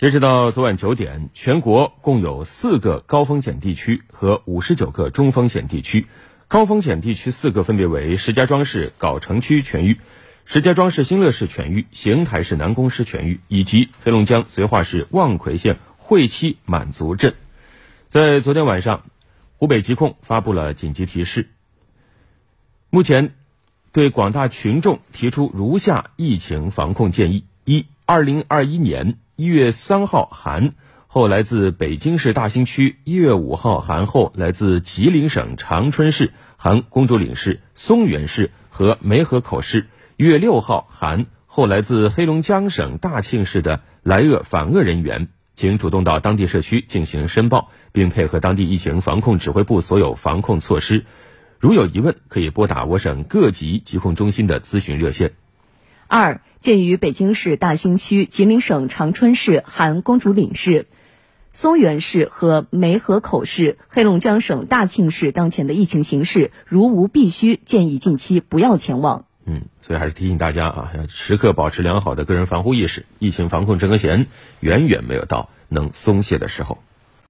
截止到昨晚九点，全国共有四个高风险地区和五十九个中风险地区。高风险地区四个分别为石家庄市藁城区全域、石家庄市新乐市全域、邢台市南宫市全域以及黑龙江绥化市望奎县会七满族镇。在昨天晚上，湖北疾控发布了紧急提示，目前对广大群众提出如下疫情防控建议：一、二零二一年。一月三号含后来自北京市大兴区，一月五号含后来自吉林省长春市、含公主岭市、松原市和梅河口市，一月六号含后来自黑龙江省大庆市的来鄂返鄂人员，请主动到当地社区进行申报，并配合当地疫情防控指挥部所有防控措施。如有疑问，可以拨打我省各级疾控中心的咨询热线。二，鉴于北京市大兴区、吉林省长春市含公主岭市、松原市和梅河口市、黑龙江省大庆市当前的疫情形势，如无必须，建议近期不要前往。嗯，所以还是提醒大家啊，要时刻保持良好的个人防护意识。疫情防控这根弦，远远没有到能松懈的时候。